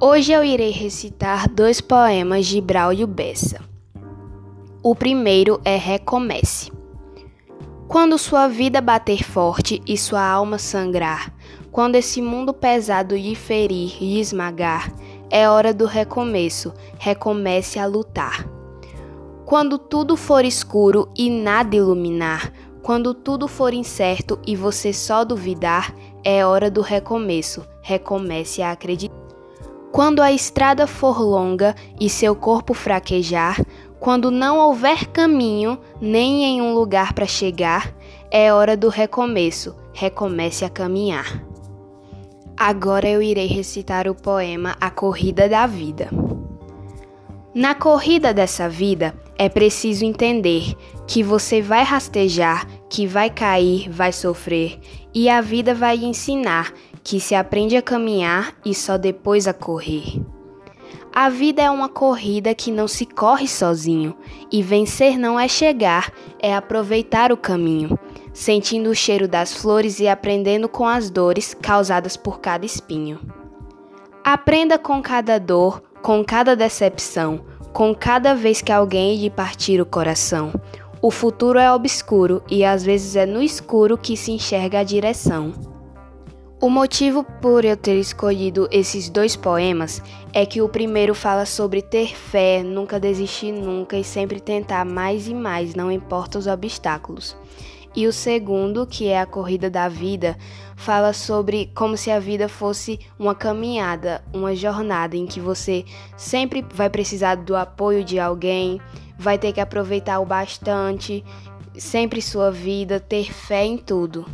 Hoje eu irei recitar dois poemas de Braulio Bessa. O primeiro é Recomece. Quando sua vida bater forte e sua alma sangrar, quando esse mundo pesado lhe ferir e esmagar, é hora do recomeço, recomece a lutar. Quando tudo for escuro e nada iluminar, quando tudo for incerto e você só duvidar, é hora do recomeço, recomece a acreditar. Quando a estrada for longa e seu corpo fraquejar, quando não houver caminho nem em um lugar para chegar, é hora do recomeço, recomece a caminhar. Agora eu irei recitar o poema A Corrida da Vida. Na corrida dessa vida, é preciso entender que você vai rastejar, que vai cair, vai sofrer, e a vida vai ensinar que se aprende a caminhar e só depois a correr. A vida é uma corrida que não se corre sozinho, e vencer não é chegar, é aproveitar o caminho, sentindo o cheiro das flores e aprendendo com as dores causadas por cada espinho. Aprenda com cada dor, com cada decepção, com cada vez que alguém lhe partir o coração. O futuro é obscuro e às vezes é no escuro que se enxerga a direção. O motivo por eu ter escolhido esses dois poemas é que o primeiro fala sobre ter fé, nunca desistir nunca e sempre tentar mais e mais, não importa os obstáculos. E o segundo, que é a corrida da vida, fala sobre como se a vida fosse uma caminhada, uma jornada em que você sempre vai precisar do apoio de alguém, vai ter que aproveitar o bastante, sempre sua vida, ter fé em tudo.